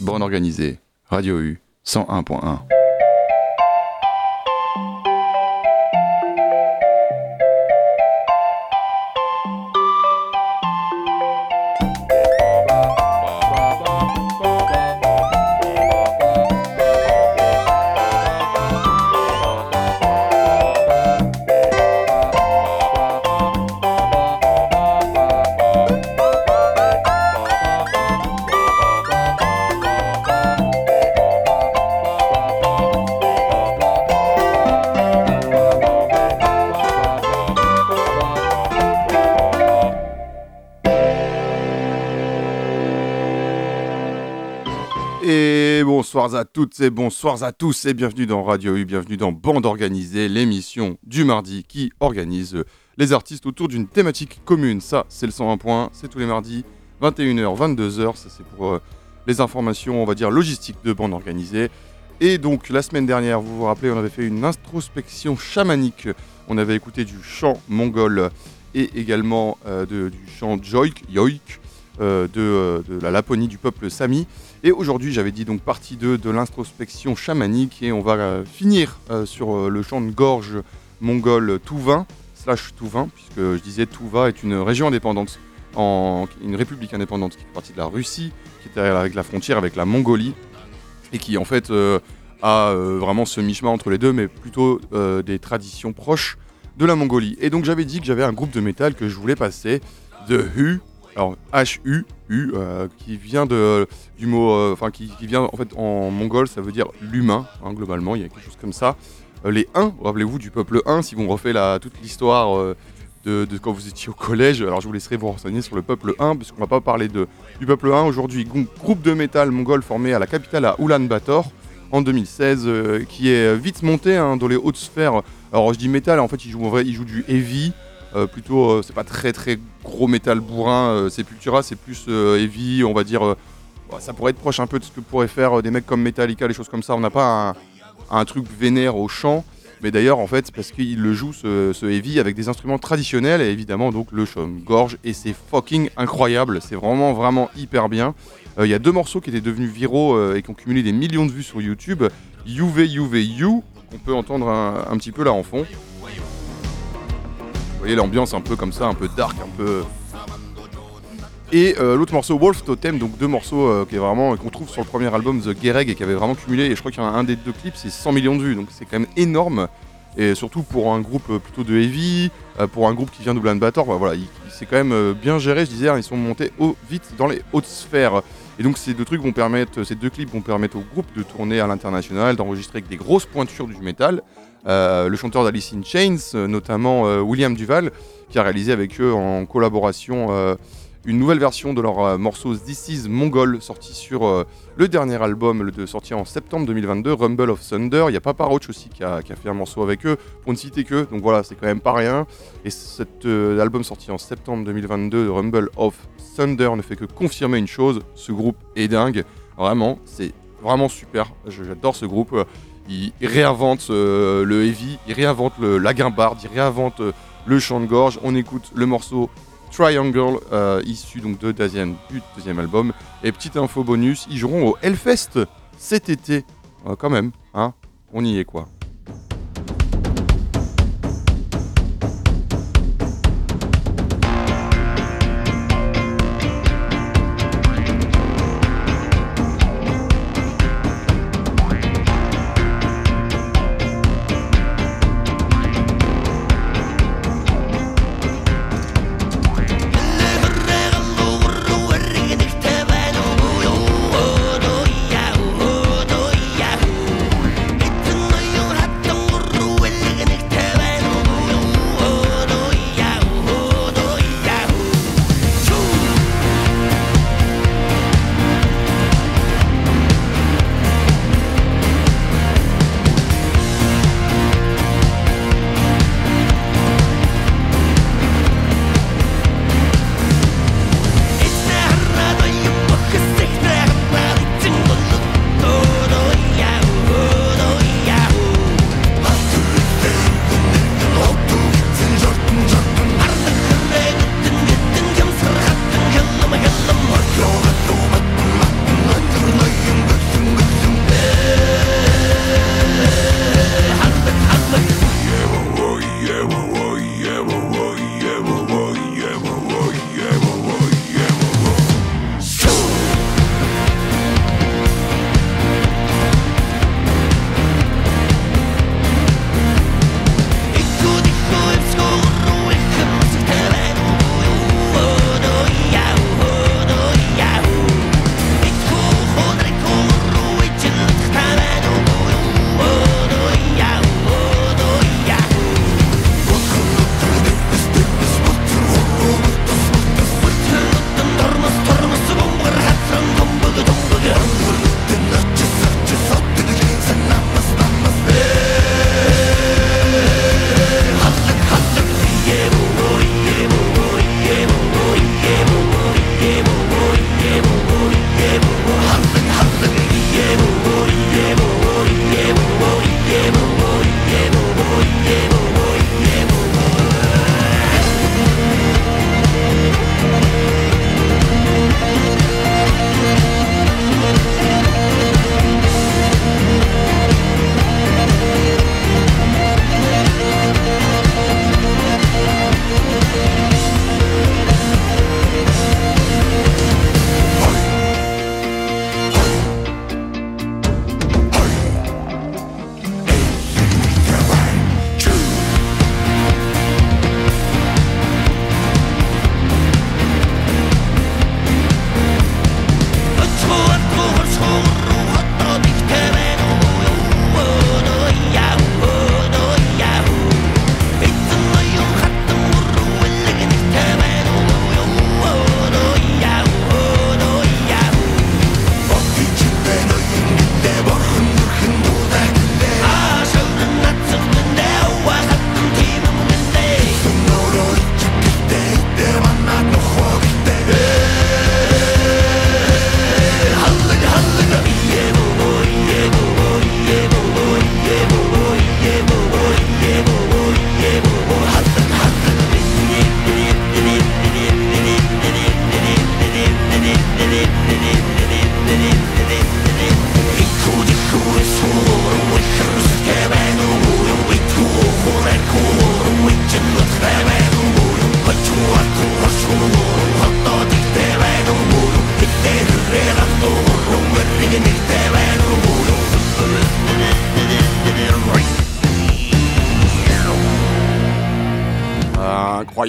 Borne organisée, Radio U 101.1. bonsoir à toutes et bonsoir à tous et bienvenue dans Radio U, bienvenue dans Bande Organisée, l'émission du mardi qui organise les artistes autour d'une thématique commune. Ça, c'est le 101 points, c'est tous les mardis, 21h, 22h, ça c'est pour euh, les informations, on va dire, logistiques de Bande Organisée. Et donc, la semaine dernière, vous vous rappelez, on avait fait une introspection chamanique, on avait écouté du chant mongol et également euh, du chant joik, yoik, de, de la Laponie du peuple Sami. Et aujourd'hui, j'avais dit donc partie 2 de l'introspection chamanique et on va euh, finir euh, sur euh, le champ de gorge mongol Touvain, slash Touvain, puisque je disais Touva est une région indépendante, en, une république indépendante qui fait partie de la Russie, qui est avec la frontière avec la Mongolie, et qui en fait a vraiment ce mi-chemin entre les deux, mais plutôt des traditions proches de la Mongolie. Et donc j'avais dit que j'avais un groupe de métal que je voulais passer, The Hu, alors H-U, U, euh, qui vient du mot, euh, enfin qui, vient en fait en mongol, ça veut dire l'humain, hein, globalement, il y a quelque chose comme ça. Euh, les 1, rappelez-vous du peuple 1, si vous refait la, toute l'histoire de, quand vous étiez au collège, alors je vous laisserai vous renseigner sur le peuple 1, parce qu'on va pas parler de, du peuple 1 aujourd'hui. Groupe de métal mongol formé à la capitale à Ulaanbaatar en 2016, qui est vite monté hein, dans les hautes sphères. Alors je dis métal, en fait il joue, en vrai, il joue du heavy, euh, plutôt, euh, c'est pas très très gros métal bourrin, euh, Sepultura, c'est plus heavy, on va dire. ça pourrait être proche un peu de ce que pourraient faire des mecs comme Metallica, les choses comme ça. On n'a pas un, truc vénère au chant, mais d'ailleurs, en fait, parce qu'il le joue ce, heavy avec des instruments traditionnels et évidemment donc le gorge et c'est fucking incroyable. C'est vraiment vraiment hyper bien. Il y a deux morceaux qui étaient devenus viraux et qui ont cumulé des millions de vues sur YouTube. UV UV You, qu'on peut entendre un petit peu là en fond. Vous voyez l'ambiance un peu comme ça, un peu dark, un peu. Et euh, l'autre morceau, Wolf Totem, donc deux morceaux euh, qu'on trouve sur le premier album The Gereg et qui avait vraiment cumulé. Et je crois qu'il y a un des deux clips, c'est 100 millions de vues, donc c'est quand même énorme. Et surtout pour un groupe euh, plutôt de heavy, pour un groupe qui vient de Bator, bah, voilà, c'est quand même bien géré. Je disais, hein, ils sont montés vite dans les hautes sphères. Et donc ces deux trucs vont permettre, ces deux clips vont permettre au groupe de tourner à l'international, d'enregistrer avec des grosses pointures du métal. Euh, le chanteur d'Alice in Chains, euh, notamment euh, William Duval, qui a réalisé avec eux en collaboration une nouvelle version de leur morceau This Is Mongol, sorti sur le dernier album de sorti en septembre 2022, Rumble of Thunder. Il y a Papa Roach aussi qui a, fait un morceau avec eux, pour ne citer que. Donc voilà, c'est quand même pas rien. Et cet album sorti en septembre 2022, Rumble of Thunder, ne fait que confirmer une chose ce groupe est dingue. Vraiment, c'est vraiment super. J'adore ce groupe il, réinvente euh, le heavy, il réinvente le, la guimbarde, il réinvente euh, le chant de gorge. On écoute le morceau Triangle, euh, issu donc de deuxième, deuxième album. Et petite info bonus, ils joueront au Hellfest cet été. quand même, hein, on y est quoi.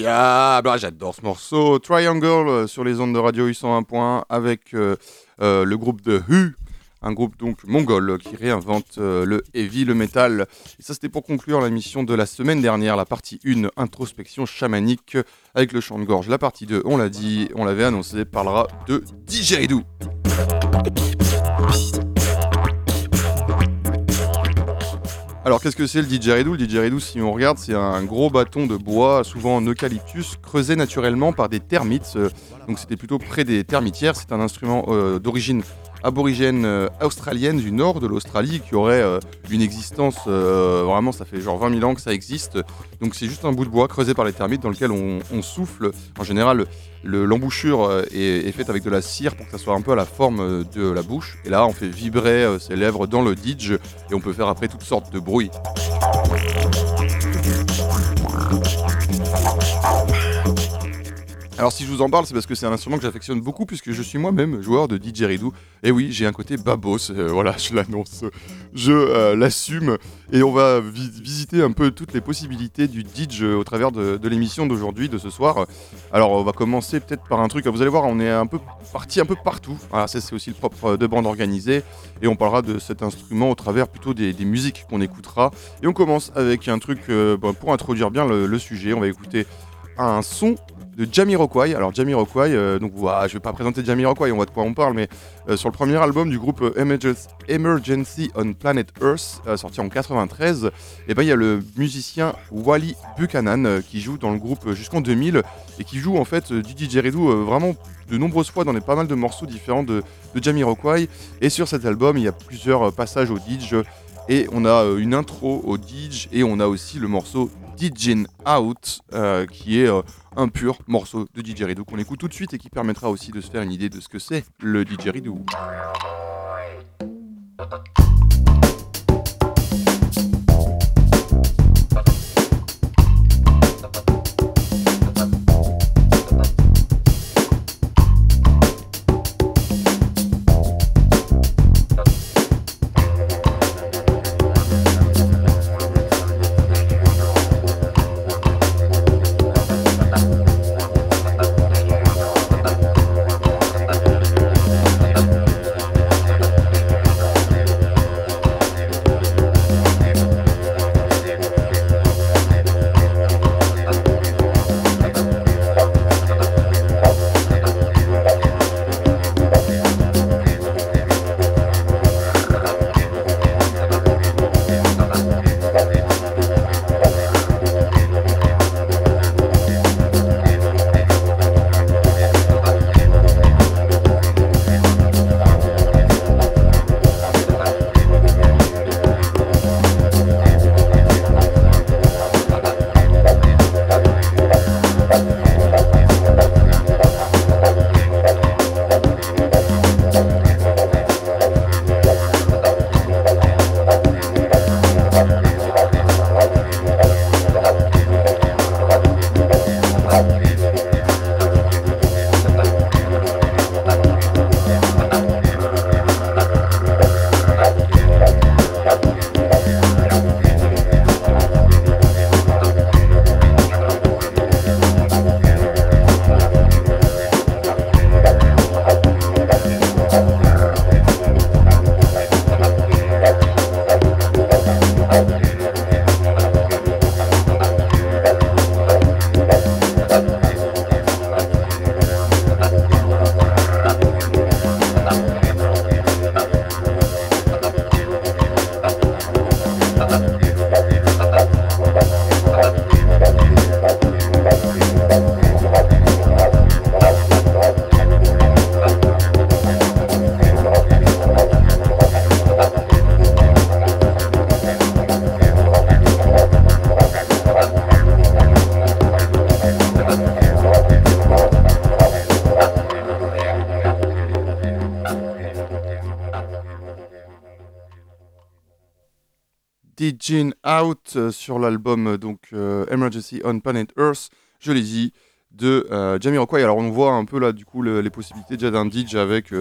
Incroyable. Ah, j'adore ce morceau. Triangle euh, sur les ondes de radio 801 points avec euh, euh, le groupe de Hu, un groupe donc mongol qui réinvente le heavy, le metal. Et ça, c'était pour conclure la mission de la semaine dernière, la partie 1, introspection chamanique avec le chant de gorge. La partie 2, on l'a dit, on l'avait annoncé, parlera de didgeridoo. Alors qu'est-ce que c'est le didgeridoo Le didgeridoo, si on regarde, c'est un gros bâton de bois, souvent en eucalyptus, creusé naturellement par des termites. Euh, donc c'était plutôt près des termitières. C'est un instrument euh, d'origine aborigène euh, australienne du nord de l'Australie qui aurait une existence, vraiment ça fait genre 20 000 ans que ça existe. Donc c'est juste un bout de bois creusé par les termites dans lequel on, souffle. En général, L'embouchure euh, est, faite avec de la cire pour que ça soit un peu à la forme euh, de la bouche. Et là, on fait vibrer euh, ses lèvres dans le didge et on peut faire après toutes sortes de bruits. Alors si je vous en parle, c'est parce que c'est un instrument que j'affectionne beaucoup puisque je suis moi-même joueur de didgeridoo. Et oui, j'ai un côté babos, euh, voilà, je l'annonce, je euh, l'assume. Et on va visiter un peu toutes les possibilités du didge au travers de, l'émission d'aujourd'hui, de ce soir. Alors on va commencer peut-être par un truc, vous allez voir, on est un peu parti un peu partout. Voilà, ça c'est aussi le propre de bande organisée. Et on parlera de cet instrument au travers plutôt des, musiques qu'on écoutera. Et on commence avec un truc, euh, pour introduire bien le sujet, on va écouter un son de Jamiroquai. Alors Jamiroquai, euh, donc voilà, je vais pas présenter Jamiroquai, on voit de quoi on parle, mais euh, sur le premier album du groupe euh, Emergency on Planet Earth, sorti en 93, et eh ben il y a le musicien Wally Buchanan qui joue dans le groupe jusqu'en 2000 et qui joue en fait du didgeridoo vraiment de nombreuses fois dans des pas mal de morceaux différents de, Jamiroquai. Et sur cet album, il y a plusieurs passages au didge et on a une intro au didge et on a aussi le morceau Didgin Out, euh, qui est euh, un pur morceau de didgeridoo qu'on écoute tout de suite et qui permettra aussi de se faire une idée de ce que c'est le didgeridoo. Out euh, sur l'album euh, donc euh, Emergency on Planet Earth, je l'ai dit, de Jamiroquai. Alors on voit un peu là du coup les possibilités déjà d'un DJ avec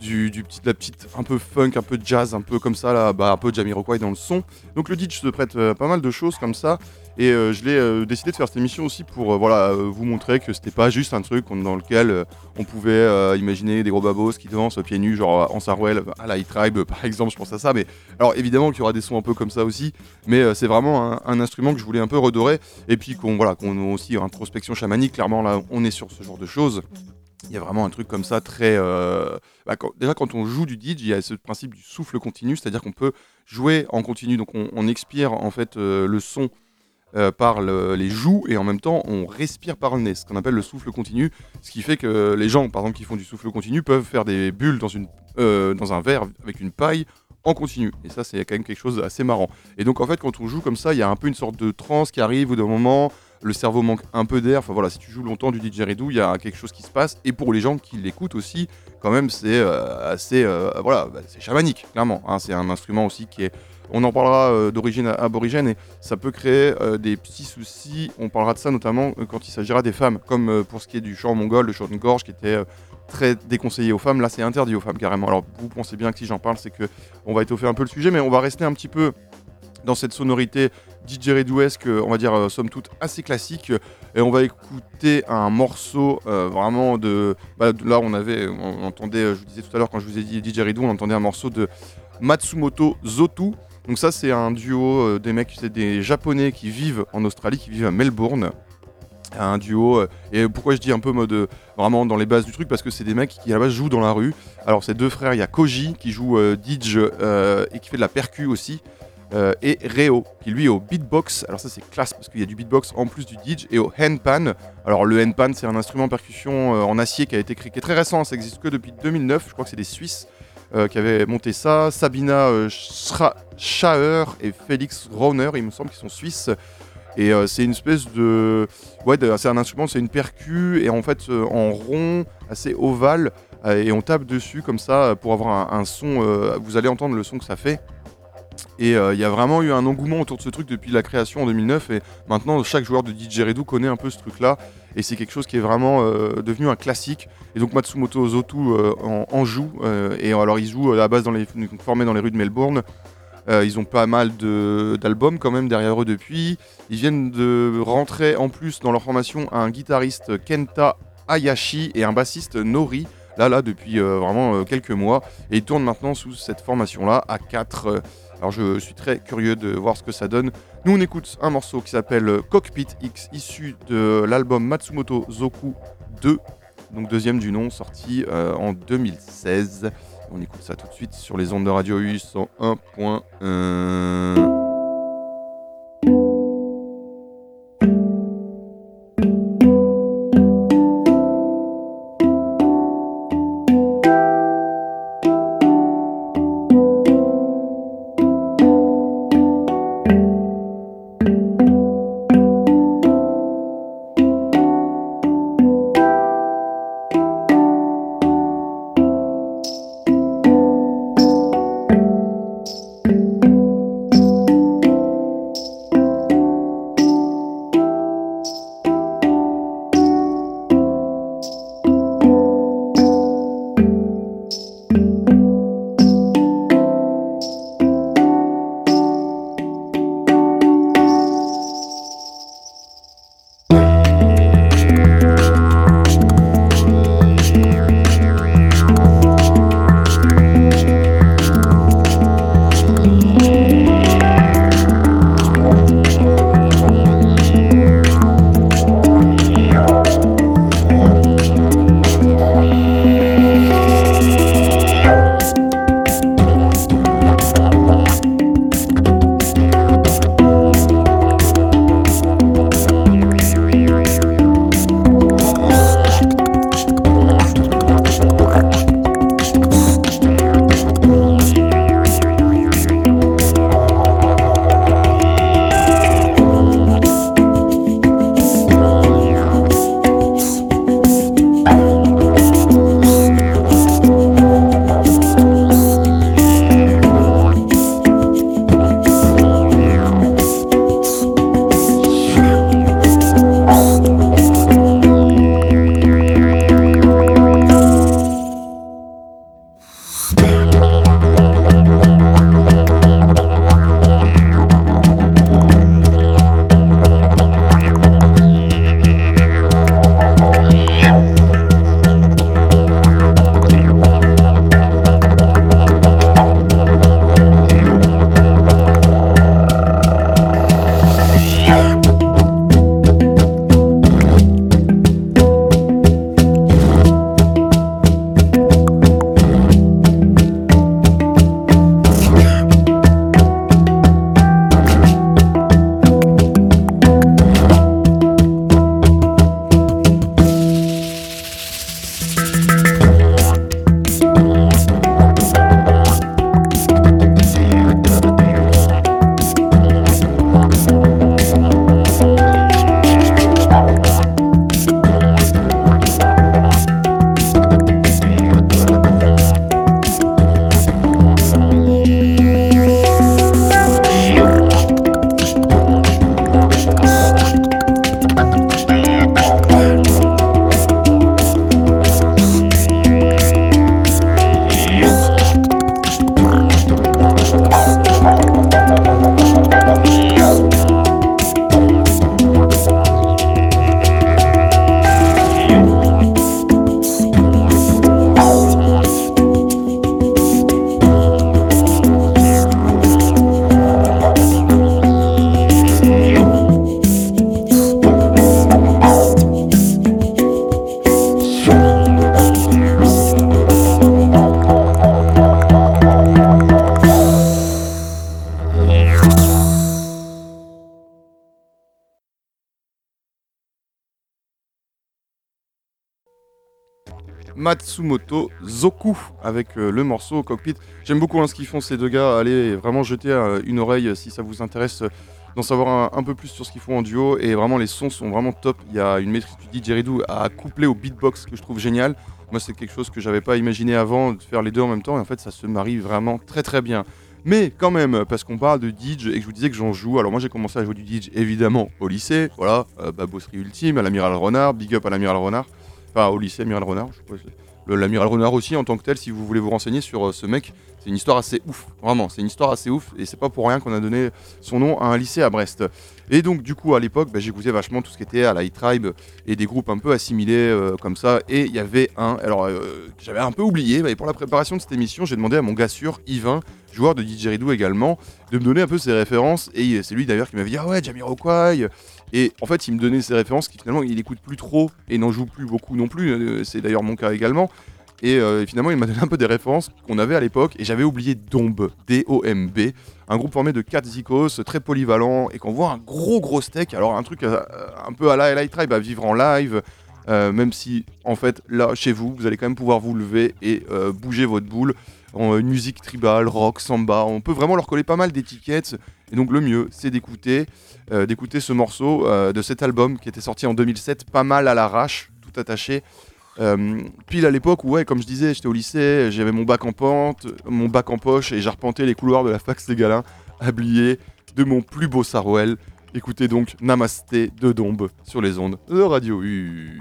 du, petit, la petite un peu funk, un peu jazz, un peu comme ça là, bah, un peu Jamiroquai dans le son. Donc le DJ se prête pas mal de choses comme ça. Et euh, je l'ai euh, décidé de faire cette émission aussi pour euh, voilà, vous montrer que c'était pas juste un truc dans lequel on pouvait imaginer des gros babos qui dansent pieds nus, genre en Sarwell, à la tribe par exemple, je pense à ça. Mais alors évidemment qu'il y aura des sons un peu comme ça aussi, mais c'est vraiment un, instrument que je voulais un peu redorer. Et puis qu'on voilà, qu'on a aussi introspection chamanique, clairement là on est sur ce genre de choses. Il y a vraiment un truc comme ça très. Bah, déjà, quand on joue du DJ, il y a ce principe du souffle continu, c'est-à-dire qu'on peut jouer en continu, donc on, on expire en fait le son euh, par les joues et en même temps on respire par le nez, ce qu'on appelle le souffle continu, ce qui fait que les gens par exemple qui font du souffle continu peuvent faire des bulles dans, une, euh, dans un verre avec une paille en continu. Et ça c'est quand même quelque chose d'assez marrant. Et donc en fait quand on joue comme ça, il y a un peu une sorte de transe qui arrive ou d'un moment, le cerveau manque un peu d'air. Enfin voilà, si tu joues longtemps du didgeridoo, il y a quelque chose qui se passe. Et pour les gens qui l'écoutent aussi, quand même c'est euh, assez... voilà, bah, c'est chamanique, clairement. Hein. c'est un instrument aussi qui est on en parlera euh, d'origine aborigène et ça peut créer euh, des petits soucis. On parlera de ça notamment euh, quand il s'agira des femmes, comme pour ce qui est du chant mongol, le chant de gorge qui était très déconseillé aux femmes. Là, c'est interdit aux femmes carrément. Alors, vous pensez bien que si j'en parle, c'est que on va étoffer un peu le sujet, mais on va rester un petit peu dans cette sonorité didgeridooesque, on va dire somme toute assez classique, et on va écouter un morceau vraiment de, bah, Là, on avait, on entendait, je vous disais tout à l'heure quand je vous ai dit didgeridoo, on entendait un morceau de Matsumoto Zotu, donc ça c'est un duo euh, des mecs, c'est des japonais qui vivent en Australie, qui vivent à Melbourne. Un duo, euh, et pourquoi je dis un peu mode euh, vraiment dans les bases du truc Parce que c'est des mecs qui à la base jouent dans la rue. Alors c'est deux frères, il y a Koji qui joue Didge et qui fait de la percu aussi. et Reo, qui lui est au beatbox. Alors ça c'est classe parce qu'il y a du beatbox en plus du Didge et au handpan. Alors le handpan c'est un instrument percussion en acier qui a été créé, qui est très récent, ça existe que depuis 2009. Je crois que c'est des Suisses euh, qui avait monté ça, Sabina euh, Schaer et Félix Rauner, il me semble qu'ils sont suisses. Et euh, c'est une espèce de. Ouais, c'est un instrument, c'est une percu, et en fait, en rond, assez ovale, et on tape dessus comme ça pour avoir un, son. vous allez entendre le son que ça fait. Et il y a vraiment eu un engouement autour de ce truc depuis la création en 2009, et maintenant, chaque joueur de didgeridoo connaît un peu ce truc-là, et c'est quelque chose qui est vraiment devenu un classique. Et donc Matsumoto Zotu euh, en, joue. Euh, et alors ils jouent à la base dans les, formés dans les rues de Melbourne. Euh, ils ont pas mal d'albums quand même derrière eux depuis. Ils viennent de rentrer en plus dans leur formation un guitariste Kenta Hayashi et un bassiste Nori. Là, là, depuis vraiment quelques mois. Et ils tournent maintenant sous cette formation-là à 4. Alors je suis très curieux de voir ce que ça donne. Nous on écoute un morceau qui s'appelle Cockpit X, issu de l'album Matsumoto Zoku 2 donc deuxième du nom, sorti euh, en 2016. On écoute ça tout de suite sur les ondes de Radio U 101.1. Matsumoto Zoku avec euh, le morceau Cockpit. J'aime beaucoup hein, ce qu'ils font ces deux gars. Allez vraiment jeter euh, une oreille si ça vous intéresse d'en savoir un, peu plus sur ce qu'ils font en duo. Et vraiment, les sons sont vraiment top. Il y a une maîtrise du didgeridoo à coupler au beatbox que je trouve génial. Moi, c'est quelque chose que j'avais pas imaginé avant de faire les deux en même temps. Et en fait, ça se marie vraiment très très bien. Mais quand même, parce qu'on parle de Didge et que je vous disais que j'en joue, alors moi j'ai commencé à jouer du Didge évidemment au lycée, voilà, euh, Babosserie Ultime, à l'Amiral Renard, big up à l'Amiral Renard, enfin au lycée Amiral Renard, je l'amiral Renard aussi en tant que tel, si vous voulez vous renseigner sur euh, ce mec, c'est une histoire assez ouf, vraiment, c'est une histoire assez ouf, et c'est pas pour rien qu'on a donné son nom à un lycée à Brest. Et donc du coup à l'époque, bah, j'écoutais vachement tout ce qui était à la tribe et des groupes un peu assimilés euh, comme ça, et il y avait un, alors j'avais un peu oublié, mais pour la préparation de cette émission, j'ai demandé à mon gars sûr, Yvain, joueur de didgeridoo également, de me donner un peu ses références. Et c'est lui d'ailleurs qui m'avait dit Ah ouais, Jamiroquai Et en fait, il me donnait ses références qui finalement il écoute plus trop et n'en joue plus beaucoup non plus. Euh, c'est d'ailleurs mon cas également. Euh, et finalement, il m'a donné un peu des références qu'on avait à l'époque. Et j'avais oublié Domb, D-O-M-B, un groupe formé de 4 zikos, très polyvalent, et qu'on voit un gros gros steak. Alors, un truc euh, un peu à la LA Tribe, à vivre en live. même si, en fait, là, chez vous, vous allez quand même pouvoir vous lever et bouger votre boule une musique tribale, rock, samba. On peut vraiment leur coller pas mal d'étiquettes. Et donc le mieux, c'est d'écouter, euh, d'écouter ce morceau euh, de cet album qui était sorti en 2007, pas mal à l'arrache, tout attaché. Euh, pile à l'époque où, ouais, comme je disais, j'étais au lycée, j'avais mon bac en pente, mon bac en poche, et j'arpentais les couloirs de la fac Ségalin, habillé de mon plus beau Sarouel. Écoutez donc Namasté de Dombe sur les ondes de Radio U.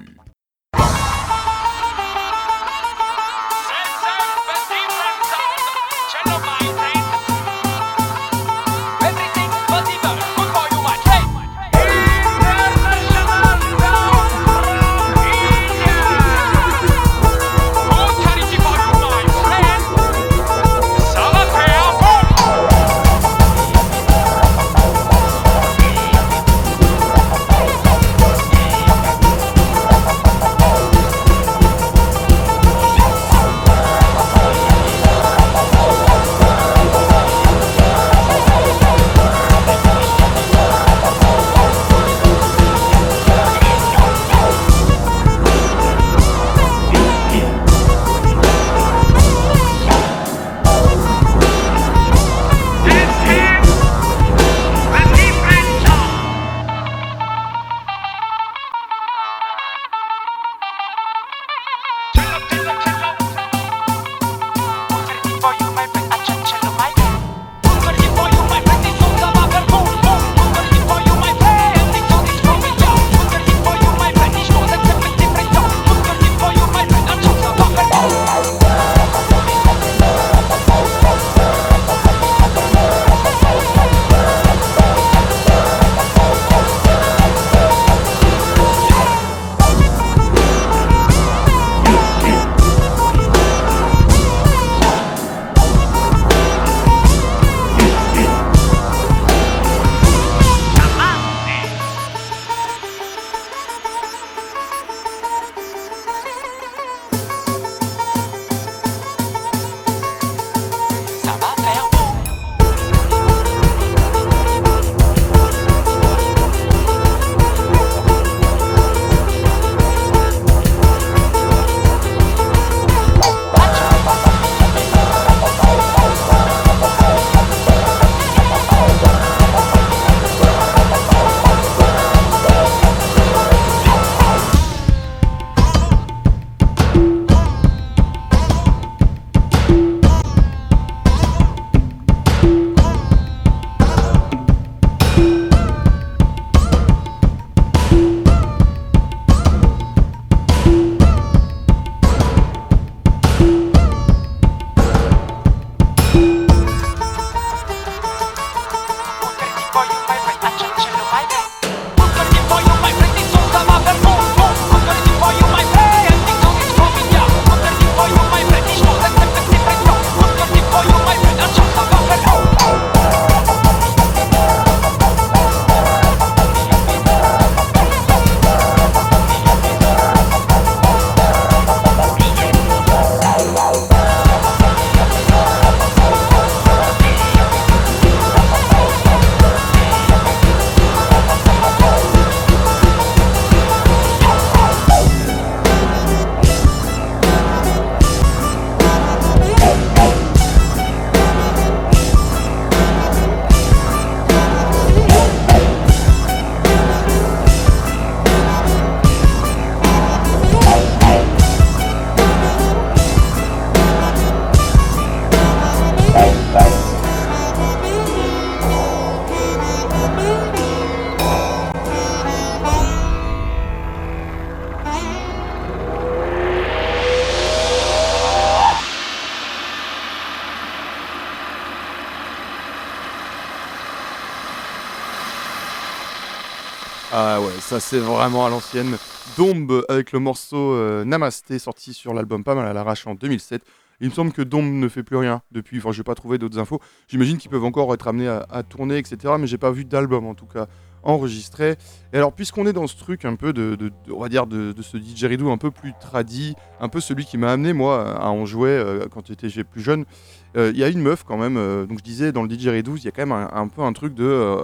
c'est vraiment à l'ancienne. Dombe avec le morceau euh, Namasté sorti sur l'album Pas mal à l'arrache en 2007. Il me semble que Dombe ne fait plus rien depuis. Enfin, j'ai pas trouvé d'autres infos. J'imagine qu'ils peuvent encore être amenés à, tourner, etc. Mais j'ai pas vu d'album en tout cas enregistré. Et alors, puisqu'on est dans ce truc un peu de, on va dire, de, ce didgeridoo un peu plus tradi, un peu celui qui m'a amené, moi, à en jouer euh, quand j'étais plus jeune, euh, il y a une meuf quand même, euh, donc je disais, dans le didgeridoo, il y a quand même un, peu un truc de,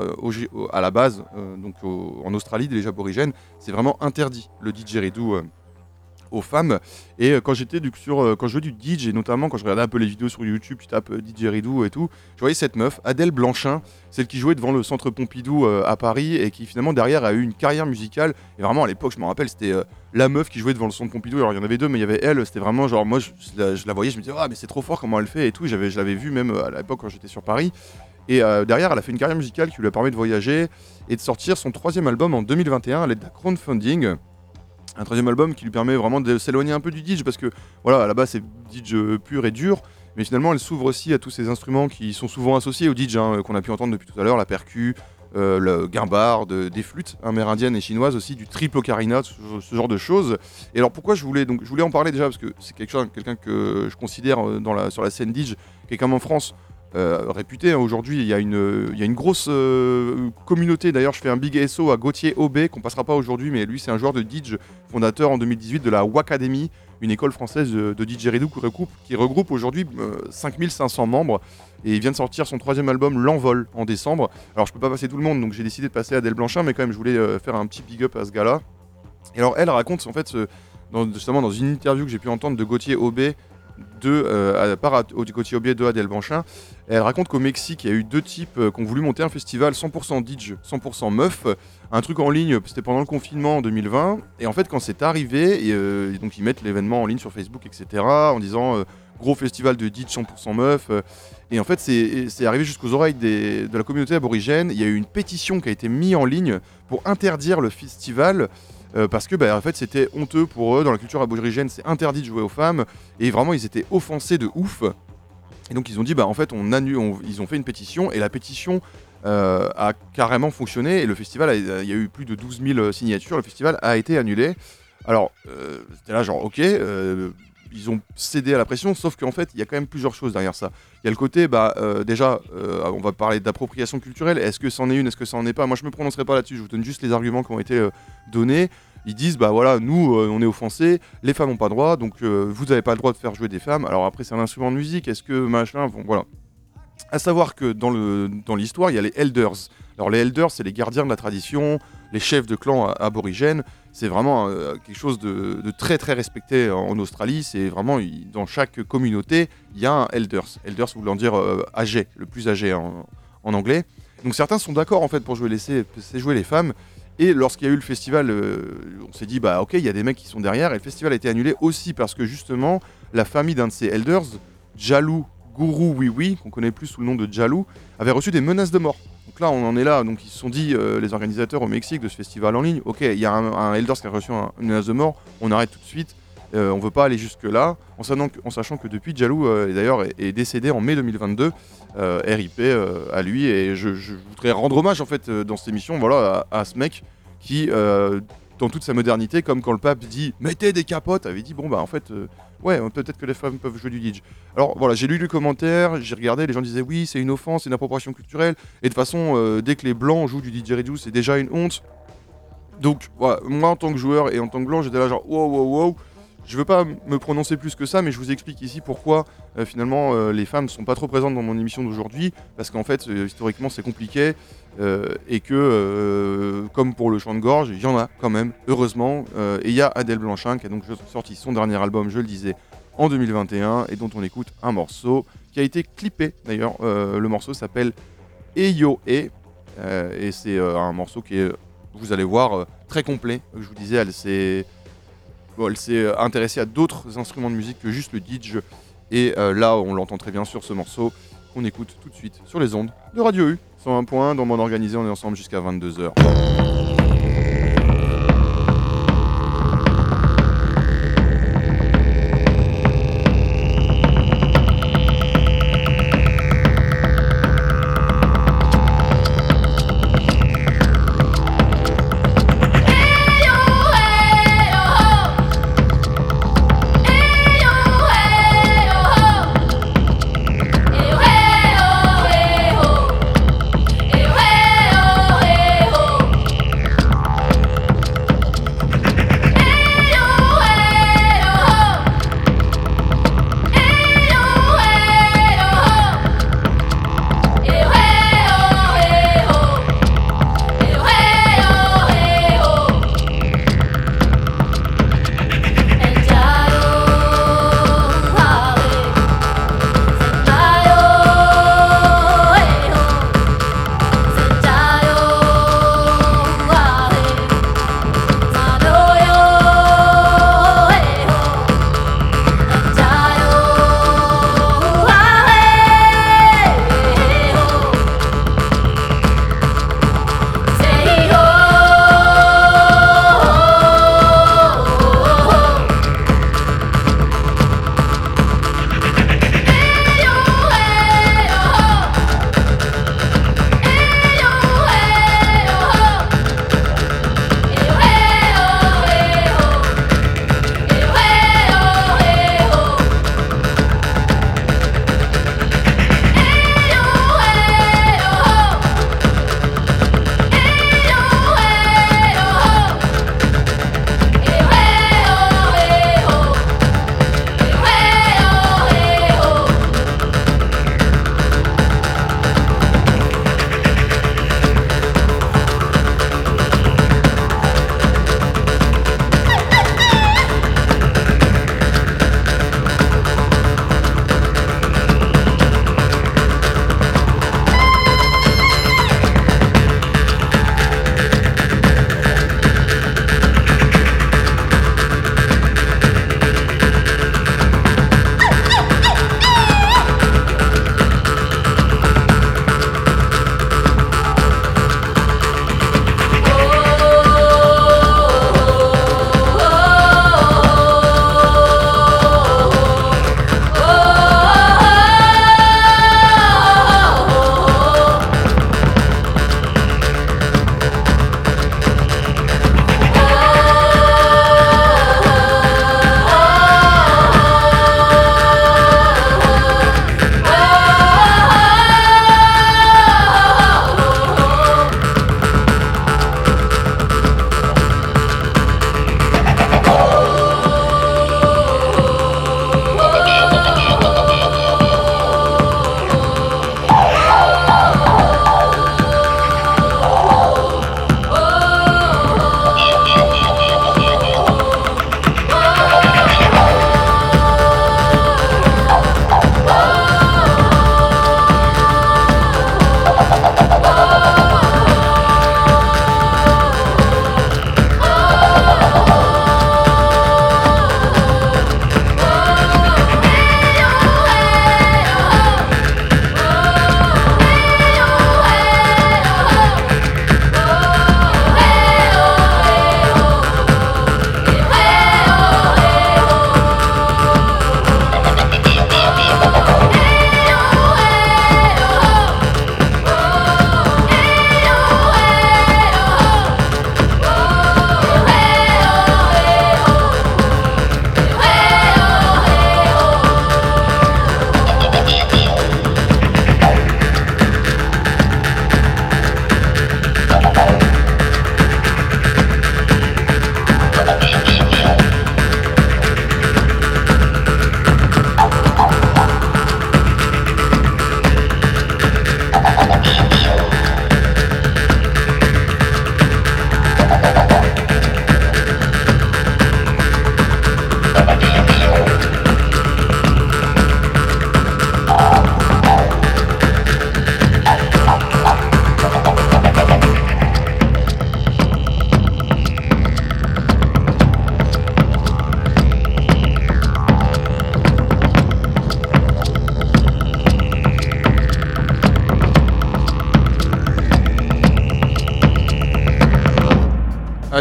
à la base, donc en Australie, des aborigènes, c'est vraiment interdit, le didgeridoo aux femmes. Et euh, quand j'étais sur, euh, quand je jouais du DJ, et notamment quand je regardais un peu les vidéos sur YouTube, tu tapes euh, DJ Ridou et tout, je voyais cette meuf, Adèle Blanchin, celle qui jouait devant le centre Pompidou à Paris et qui finalement derrière a eu une carrière musicale. Et vraiment à l'époque, je me rappelle, c'était la meuf qui jouait devant le centre Pompidou. Alors il y en avait deux, mais il y avait elle. C'était vraiment genre moi, je, la, voyais, je me disais ah mais c'est trop fort comment elle fait et tout. J'avais, je l'avais vu même à l'époque quand j'étais sur Paris. Et derrière, elle a fait une carrière musicale qui lui a permis de voyager et de sortir son troisième album en 2021 à l'aide d'un crowdfunding un troisième album qui lui permet vraiment de s'éloigner un peu du DJ parce que voilà à la base c'est DJ pur et dur mais finalement elle s'ouvre aussi à tous ces instruments qui sont souvent associés au DJ hein, qu'on a pu entendre depuis tout à l'heure la percu euh, le guimbarde, des flûtes amérindiennes et chinoises aussi, du triple ocarina, ce, genre de choses. Et alors pourquoi je voulais donc en parler déjà parce que c'est quelqu'un que je considère euh, dans la, sur la scène DJ comme en France euh, réputé. Hein. Aujourd'hui, il y, a une, grosse euh, communauté. D'ailleurs, je fais un big SO à Gauthier Aubé, qu'on passera pas aujourd'hui, mais lui, c'est un joueur de DJ, fondateur en 2018 de la Wacademy, une école française de, de didgeridoo qui regroupe, qui regroupe aujourd'hui 5500 euh, membres. Et il vient de sortir son troisième album, L'Envol, en décembre. Alors, je peux pas passer tout le monde, donc j'ai décidé de passer à Del Blanchin, mais quand même, je voulais faire un petit big up à ce gars-là. Et alors, elle raconte, en fait, justement dans une interview que j'ai pu entendre de Gauthier Aubé, de, euh, part au Cotiobie de Adèle Banchin. Elle raconte qu'au Mexique, il y a eu deux types euh, qui ont voulu monter un festival 100% DJ, 100% meuf, un truc en ligne, c'était pendant le confinement en 2020. Et en fait, quand c'est arrivé, et, euh, donc ils mettent l'événement en ligne sur Facebook, etc., en disant gros festival de DJ 100% meuf. et en fait, c'est arrivé jusqu'aux oreilles de la communauté aborigène. Il y a eu une pétition qui a été mise en ligne pour interdire le festival euh, parce que bah, en fait c'était honteux pour eux. Dans la culture aborigène c'est interdit de jouer aux femmes. Et vraiment ils étaient offensés de ouf. Et donc ils ont dit bah en fait on annule ils ont fait une pétition. Et la pétition euh, a carrément fonctionné. Et le festival il y a eu plus de 12 000 signatures. Le festival a été annulé. Alors euh, c'était là genre ok ils ont cédé à la pression, sauf qu'en fait, il y a quand même plusieurs choses derrière ça. Il y a le côté, bah, déjà, on va parler d'appropriation culturelle. Est-ce que c'en est une, est-ce que ça en est pas? Moi, je me prononcerai pas là-dessus. Je vous donne juste les arguments qui ont été donnés ils disent bah voilà, nous euh, on est offensés, les femmes n'ont pas droit, donc euh, vous n'avez pas le droit de faire jouer des femmes. Alors après, c'est un instrument de musique, est-ce que machin, bon, voilà. À savoir que dans, le, dans l'histoire, il y a les elders. Alors les elders, c'est les gardiens de la tradition, les chefs de clans aborigènes. C'est vraiment euh, quelque chose de, très très respecté en, Australie. C'est vraiment dans chaque communauté, il y a un elders. Elders voulant dire âgé, le plus âgé en, anglais. Donc certains sont d'accord en fait pour jouer laisser, laisser jouer les femmes. Et lorsqu'il y a eu le festival, euh, on s'est dit, bah ok, il y a des mecs qui sont derrière. Et le festival a été annulé aussi parce que justement, la famille d'un de ces elders, Jalou Guru Oui qu'on connaît plus sous le nom de Jalou, avait reçu des menaces de mort. Donc là, on en est là. Donc ils se sont dit, euh, les organisateurs au Mexique de ce festival en ligne, ok, il y a un, elders qui a reçu une menace de mort, on arrête tout de suite. Euh, on veut pas aller jusque là, en sachant que, depuis Jalou d'ailleurs est, décédé en mai 2022, RIP à lui et je, voudrais rendre hommage en fait dans cette émission voilà à, ce mec qui dans toute sa modernité comme quand le pape dit mettez des capotes! avait dit bon bah en fait ouais peut-être que les femmes peuvent jouer du DJ alors voilà j'ai lu le commentaire j'ai regardé les gens disaient oui c'est une offense c'est une appropriation culturelle et de toute façon dès que les blancs jouent du Radio c'est déjà une honte. Donc voilà moi en tant que joueur et en tant que blanc j'étais là genre wow wow wow je veux pas me prononcer plus que ça, mais je vous explique ici pourquoi euh, finalement euh, les femmes ne sont pas trop présentes dans mon émission d'aujourd'hui, parce qu'en fait euh, historiquement c'est compliqué et que comme pour le chant de gorge, il y en a quand même, heureusement. et il y a Adèle Blanchin qui a donc sorti son dernier album, je le disais, en 2021 et dont on écoute un morceau qui a été clippé d'ailleurs. le morceau s'appelle Eyo E et c'est un morceau qui est, vous allez voir, très complet. Je vous disais, elle s'est elle s'est euh, intéressée à d'autres instruments de musique que juste le DJ. Et euh, là, on l'entend très bien sur ce morceau qu'on écoute tout de suite sur les ondes de Radio U. 101 points, dans Monde Organisé, on est ensemble jusqu'à 22h.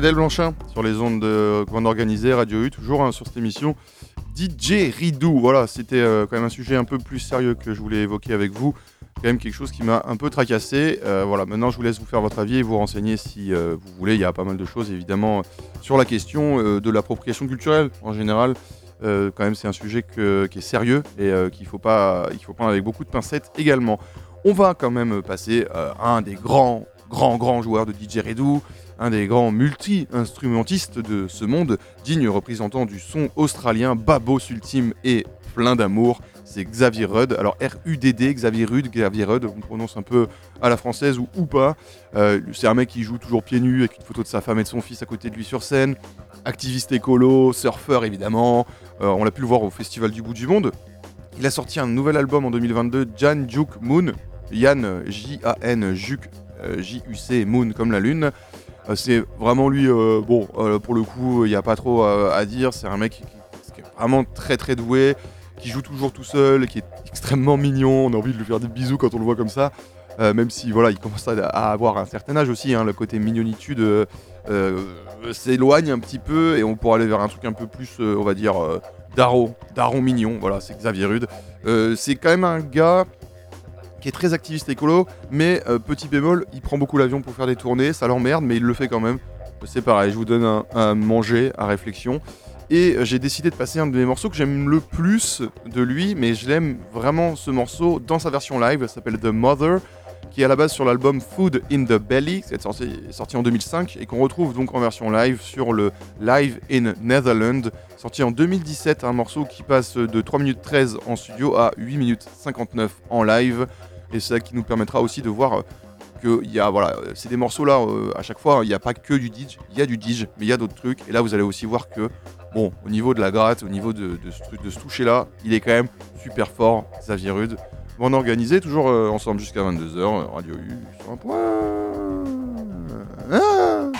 Adèle Blanchin sur les ondes de Commande Organisée, Radio U, toujours hein, sur cette émission. DJ Ridou, voilà, c'était euh, quand même un sujet un peu plus sérieux que je voulais évoquer avec vous. Quand même quelque chose qui m'a un peu tracassé. Euh, voilà, maintenant je vous laisse vous faire votre avis et vous renseigner si euh, vous voulez. Il y a pas mal de choses évidemment sur la question de l'appropriation culturelle en général. quand même, c'est un sujet qui est sérieux et qu'il faut pas, il faut prendre avec beaucoup de pincettes également. On va quand même passer à un des grands, grands, grands joueurs de DJ Ridou un des grands multi-instrumentistes de ce monde, digne représentant du son australien, babos ultime et plein d'amour. C'est Xavier Rudd. Alors R-U-D-D, Xavier Rudd, Xavier Rudd, on prononce un peu à la française ou, pas. Euh, c'est un mec qui joue toujours pieds nus avec une photo de sa femme et de son fils à côté de lui sur scène. Activiste écolo, surfeur évidemment. Euh, on l'a pu le voir au Festival du Bout du Monde. Il a sorti un nouvel album en 2022, Jan Juk Moon. Yann, J-A-N, Juk, euh, J-U-C, Moon comme la lune. Euh, c'est vraiment lui, euh, bon, euh, pour le coup, il n'y a pas trop à dire. C'est un mec qui, est vraiment très très doué, qui joue toujours tout seul, qui est extrêmement mignon. On a envie de lui faire des bisous quand on le voit comme ça. même si voilà, il commence à, avoir un certain âge aussi, hein, le côté mignonitude s'éloigne un petit peu et on pourra aller vers un truc un peu plus, on va dire, Daro, Daron mignon. Voilà, c'est Xavier Rude. c'est quand même un gars qui est très activiste écolo, mais euh, petit bémol, il prend beaucoup l'avion pour faire des tournées, ça l'emmerde, mais il le fait quand même. C'est pareil, je vous donne un, manger, à réflexion. Et euh, j'ai décidé de passer un de mes morceaux que j'aime le plus de lui, mais je l'aime vraiment ce morceau dans sa version live, ça s'appelle The Mother, qui est à la base sur l'album Food in the Belly, qui est sorti, sorti en 2005, et qu'on retrouve donc en version live sur le Live in Netherlands, sorti en 2017, un morceau qui passe de 3 minutes 13 en studio à 8 minutes 59 en live. Et c'est ça qui nous permettra aussi de voir euh, que y a, voilà, c'est des morceaux là, euh, à chaque fois, il n'y a pas que du DJ, il y a du DJ, mais il y a d'autres trucs. Et là, vous allez aussi voir que, bon, au niveau de la gratte, au niveau de, de, ce, toucher là, il est quand même super fort, Xavier Rude. On organisé, toujours euh, ensemble jusqu'à 22h, Radio U, sur un point. Ah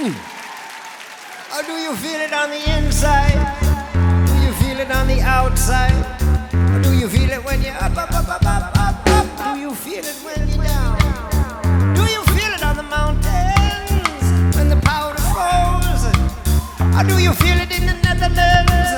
Hmm. Or do you feel it on the inside? Do you feel it on the outside? Or do you feel it when you're up, up, up, up, up, up, up? Do you feel it when you're down? Do you feel it on the mountains when the powder falls? Or do you feel it in the Netherlands?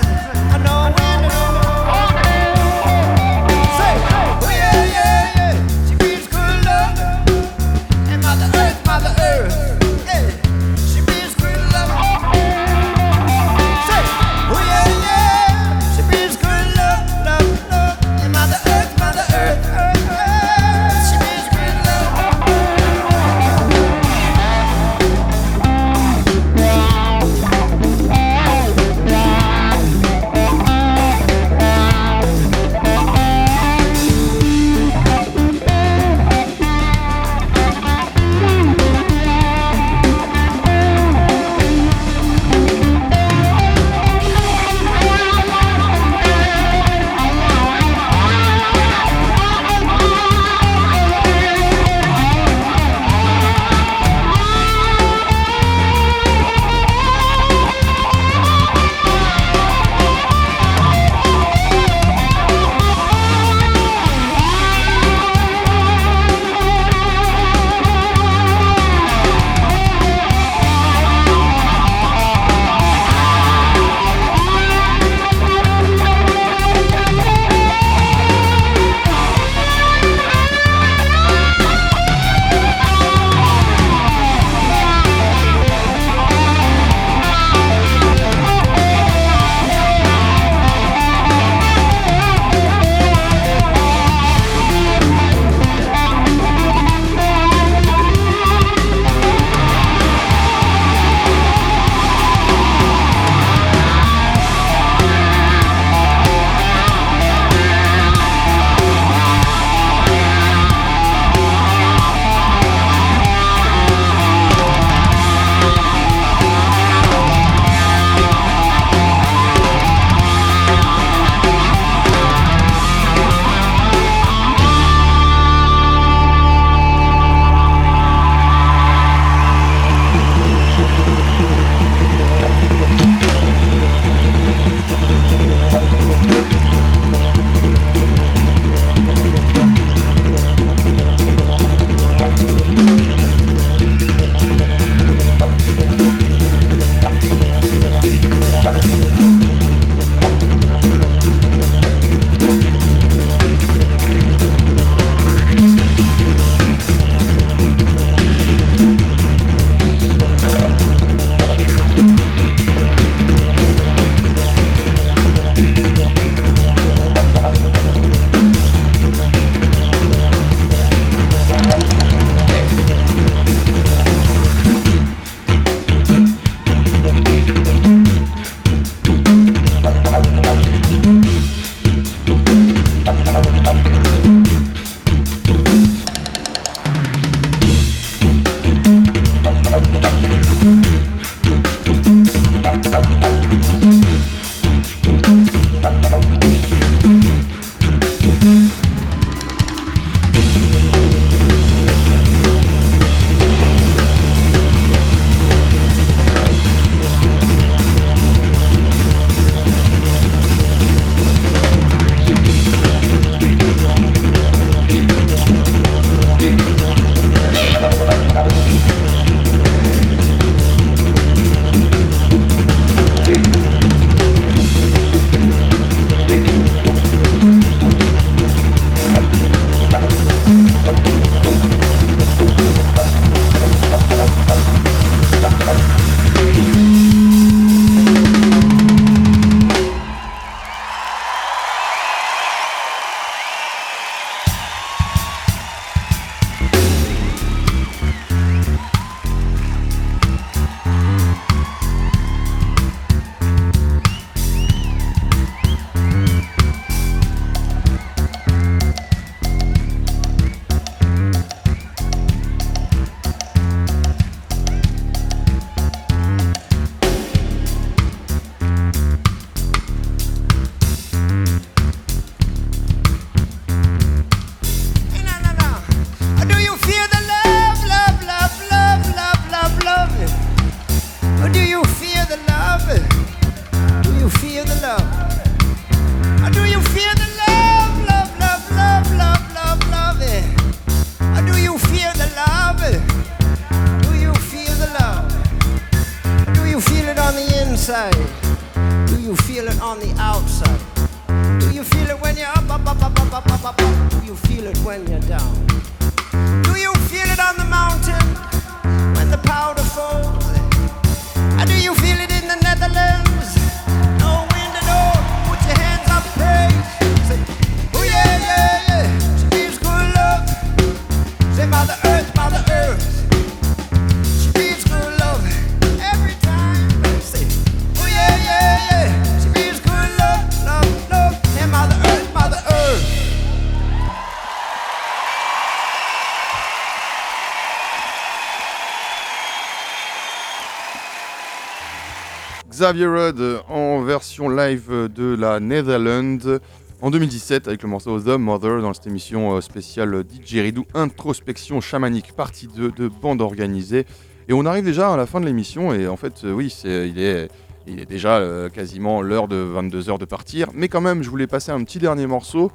Xavier Rudd en version live de la Netherlands en 2017 avec le morceau The Mother dans cette émission euh, spéciale DJ Ridou Introspection chamanique partie 2 de bande organisée. Et on arrive déjà à la fin de l'émission et en fait euh, oui c'est il est il est déjà euh, quasiment l'heure de 22h de partir mais quand même je voulais passer un petit dernier morceau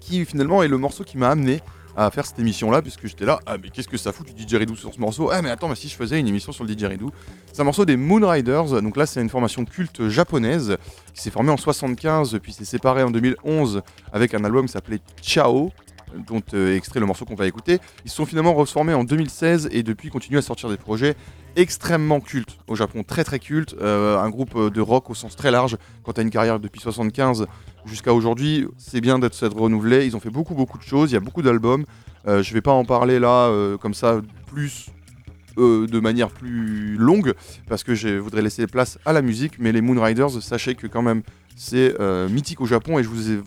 qui finalement est le morceau qui m'a amené à faire cette émission là puisque j'étais là ah mais qu'est-ce que ça fout du didgeridoo sur ce morceau? Ah mais attends mais si je faisais une émission sur le didgeridoo c'est un morceau des Moonriders donc là c'est une formation culte japonaise qui s'est formée en 75 puis s'est séparée en 2011 avec un album qui s'appelait Ciao dont euh, extrait le morceau qu'on va écouter. Ils se sont finalement reformés en 2016 et depuis continuent à sortir des projets extrêmement cultes au Japon, très très cultes. Euh, un groupe euh, de rock au sens très large. Quand tu as une carrière depuis 75 jusqu'à aujourd'hui, c'est bien d'être renouvelé. Ils ont fait beaucoup beaucoup de choses, il y a beaucoup d'albums. Euh, je vais pas en parler là comme ça plus de manière plus longue parce que je voudrais laisser place à la musique. Mais les Moonriders, sachez que quand même c'est mythique au Japon et je vous,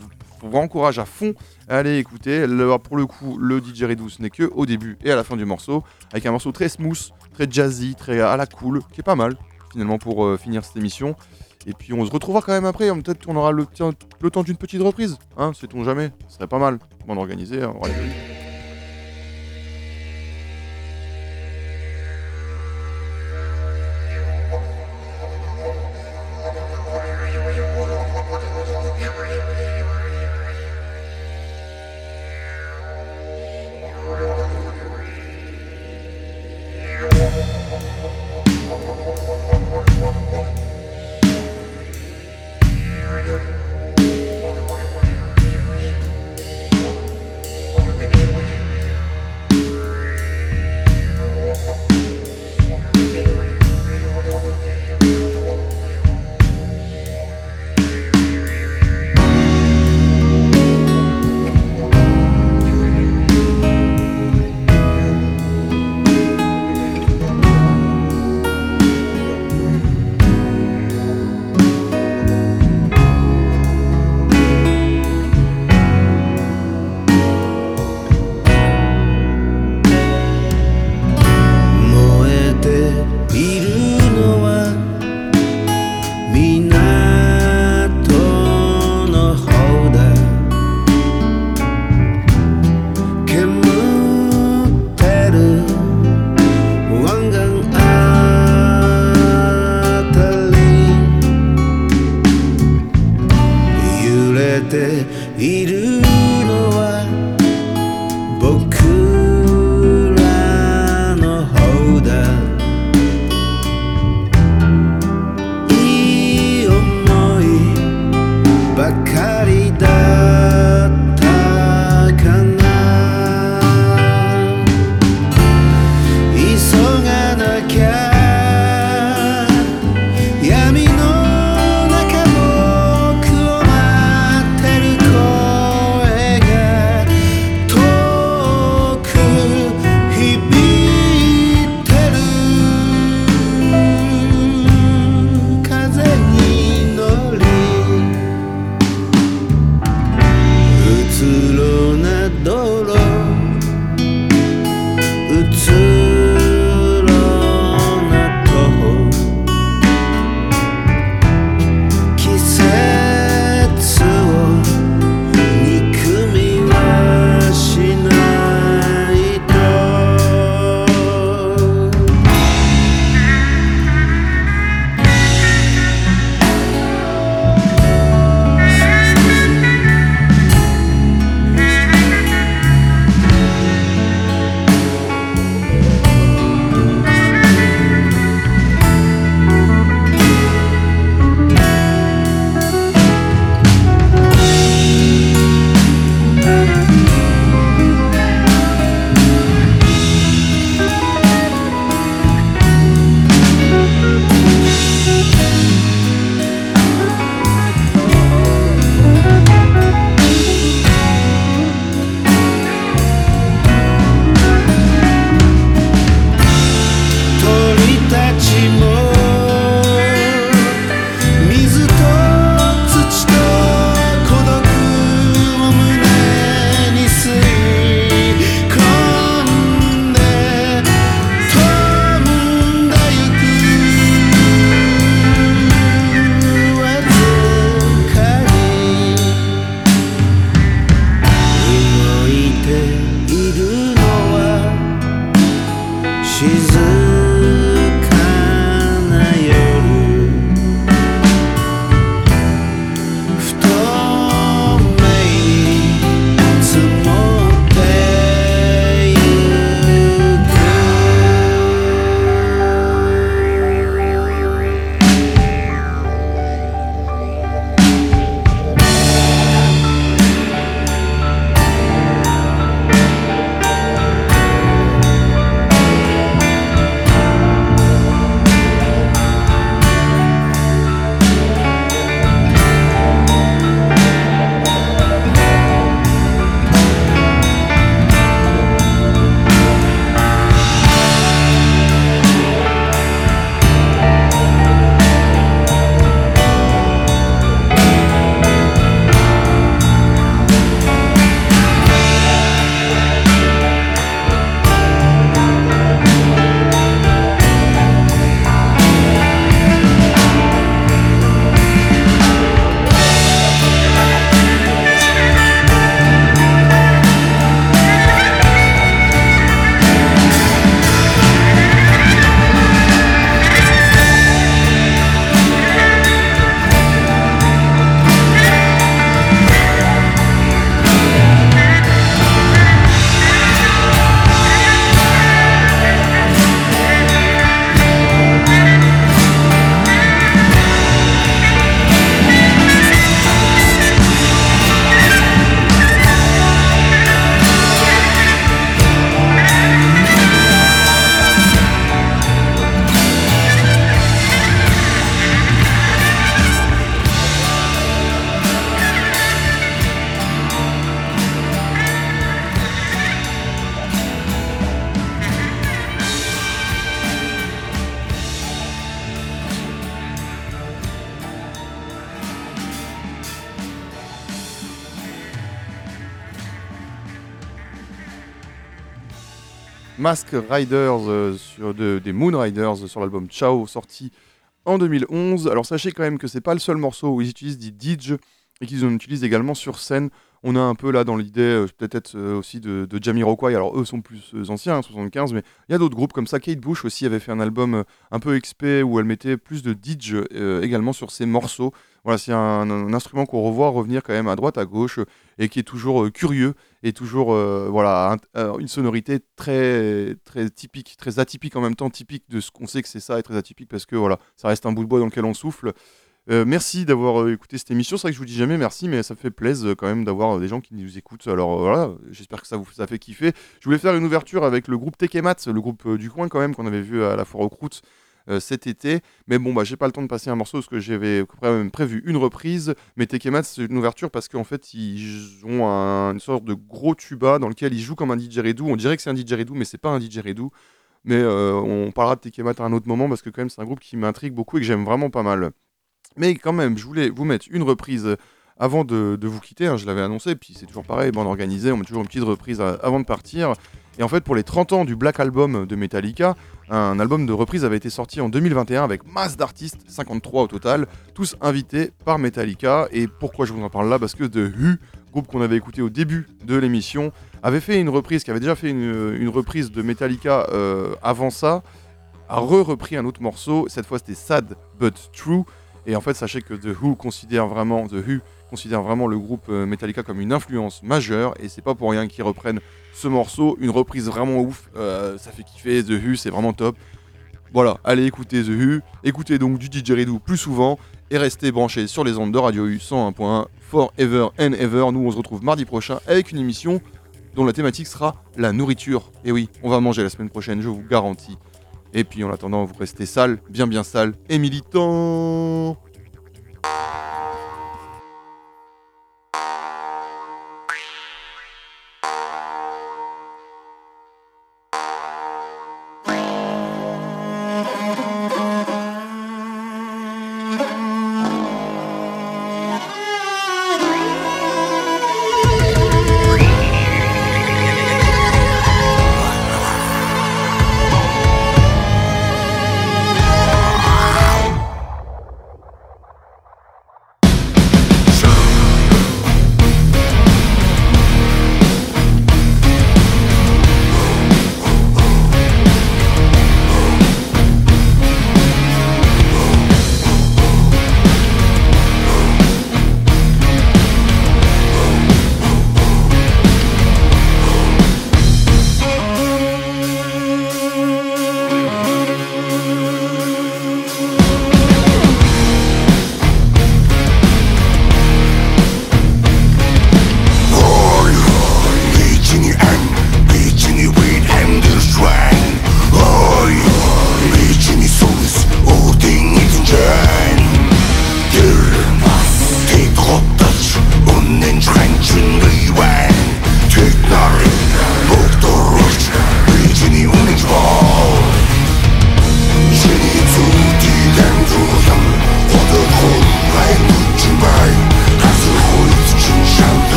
encourage à fond à aller écouter. Pour le coup, le ce n'est que au début et à la fin du morceau avec un morceau très smooth, très jazzy, très à la cool, qui est pas mal finalement pour euh, finir cette émission. Et puis on se retrouvera quand même après, hein, peut-être qu'on aura le, temps- d'une petite reprise, hein, sait-on jamais, ce serait pas mal. Bon organisé, on aura les Mask Riders euh, des Moon Riders sur l'album Ciao sorti en 2011. Alors sachez quand même que c'est pas le seul morceau où ils utilisent des Didge et qu'ils en utilisent également sur scène. On a un peu là dans l'idée euh, peut-être euh, aussi de, de Jamiroquai. Alors eux sont plus anciens, 75, hein, mais il y a d'autres groupes comme ça. Kate Bush aussi avait fait un album un peu XP où elle mettait plus de Didge également sur ses morceaux. Voilà, c'est un, instrument qu'on revoit revenir quand même à droite, à gauche, et qui est toujours euh, curieux, et toujours euh, voilà, euh, une sonorité très, très typique, très atypique en même temps, typique de ce qu'on sait que c'est ça, et très atypique parce que voilà, ça reste un bout de bois dans lequel on souffle. Merci d'avoir écouté cette émission. C'est vrai que je vous dis jamais merci, mais ça fait plaisir quand même d'avoir des gens qui nous écoutent. Alors voilà, j'espère que ça vous ça fait kiffer. Je voulais faire une ouverture avec le groupe Tekemat, le groupe du coin quand même qu'on avait vu à la foire aux croûtes euh, cet été. Mais bon, bah, j'ai pas le temps de passer un morceau parce que j'avais prévu une reprise. Mais Tekemat, c'est une ouverture parce qu'en fait, ils ont une sorte de gros tuba dans lequel ils jouent comme un didgeridoo. On dirait que c'est un didgeridoo, mais c'est pas un didgeridoo. Mais euh, on parlera de Tekemat à un autre moment parce que quand même, c'est un groupe qui m'intrigue beaucoup et que j'aime vraiment pas mal. Mais quand même, je voulais vous mettre une reprise avant de, vous quitter, hein, je l'avais annoncé, puis c'est toujours pareil, bande organisée, on met toujours une petite reprise euh, avant de partir. Et en fait, pour les 30 ans du Black Album de Metallica, un album de reprise avait été sorti en 2021 avec masse d'artistes, 53 au total, tous invités par Metallica. Et pourquoi je vous en parle là? Parce que The Who, groupe qu'on avait écouté au début de l'émission, avait fait une reprise, qui avait déjà fait une, reprise de Metallica euh, avant ça, a re-repris un autre morceau. Cette fois, c'était Sad But True. Et en fait, sachez que The Who considère vraiment The Who considère vraiment le groupe euh, Metallica comme une influence majeure et c'est pas pour rien qu'ils reprennent ce morceau, une reprise vraiment ouf, euh, ça fait kiffer, The Who c'est vraiment top. Voilà, allez écouter The Who, écoutez donc du didgeridoo plus souvent et restez branchés sur les ondes de Radio U 101.1 forever and ever. Nous on se retrouve mardi prochain avec une émission dont la thématique sera la nourriture. Et oui, on va manger la semaine prochaine, je vous garantis. Et puis en attendant, vous restez sale, bien bien sale et militant.